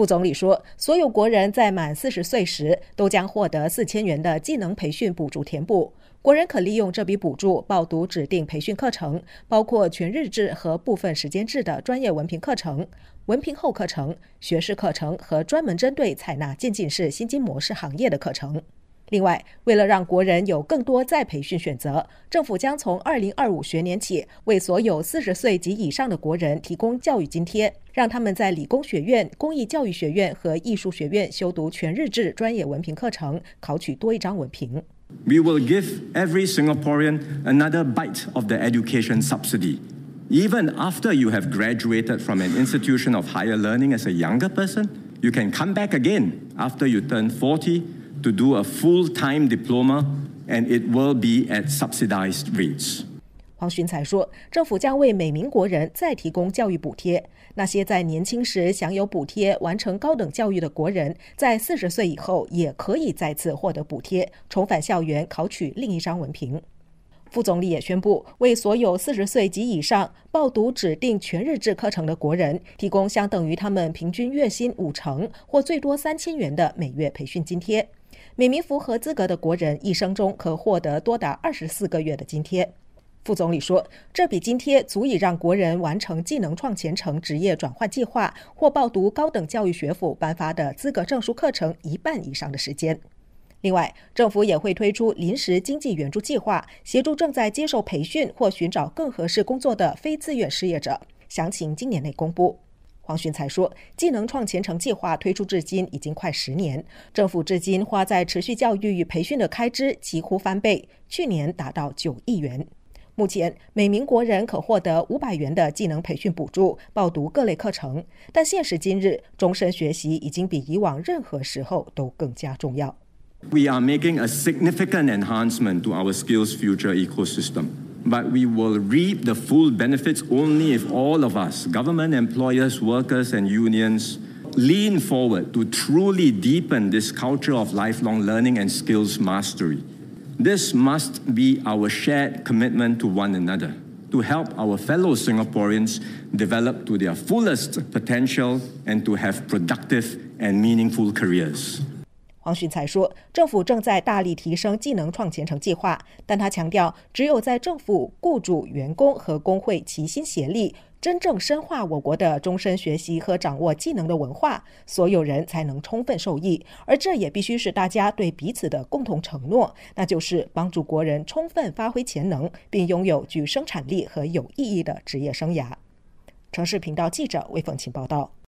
副总理说，所有国人在满四十岁时都将获得四千元的技能培训补助填补。国人可利用这笔补助报读指定培训课程，包括全日制和部分时间制的专业文凭课程、文凭后课程、学士课程和专门针对采纳渐进式薪金模式行业的课程。另外，为了让国人有更多再培训选择，政府将从二零二五学年起，为所有四十岁及以上的国人提供教育津贴，让他们在理工学院、公益教育学院和艺术学院修读全日制专业文凭课程，考取多一张文凭。We will give every Singaporean another bite of the education subsidy. Even after you have graduated from an institution of higher learning as a younger person, you can come back again after you turn 40 to do a full-time diploma and it will be at subsidized rates. 黄循才说，政府将为每名国人再提供教育补贴。那些在年轻时享有补贴、完成高等教育的国人，在四十岁以后也可以再次获得补贴，重返校园考取另一张文凭。副总理也宣布，为所有四十岁及以上报读指定全日制课程的国人，提供相等于他们平均月薪五成或最多三千元的每月培训津贴。每名符合资格的国人一生中可获得多达二十四个月的津贴。副总理说，这笔津贴足以让国人完成技能创前程职业转换计划或报读高等教育学府颁发的资格证书课程一半以上的时间。另外，政府也会推出临时经济援助计划，协助正在接受培训或寻找更合适工作的非自愿失业者。详情今年内公布。黄循才说，技能创前程计划推出至今已经快十年，政府至今花在持续教育与培训的开支几乎翻倍，去年达到九亿元。目前，每名国人可获得五百元的技能培训补助，报读各类课程。但现实今日，终身学习已经比以往任何时候都更加重要。We are making a significant enhancement to our skills future ecosystem, but we will reap the full benefits only if all of us, government, employers, workers, and unions, lean forward to truly deepen this culture of lifelong learning and skills mastery. This must be our shared commitment to one another to help our fellow Singaporeans develop to their fullest potential and to have productive and meaningful careers. 黄循才说，政府正在大力提升技能创前程计划，但他强调，只有在政府、雇主、员工和工会齐心协力。真正深化我国的终身学习和掌握技能的文化，所有人才能充分受益。而这也必须是大家对彼此的共同承诺，那就是帮助国人充分发挥潜能，并拥有具生产力和有意义的职业生涯。城市频道记者魏凤琴报道。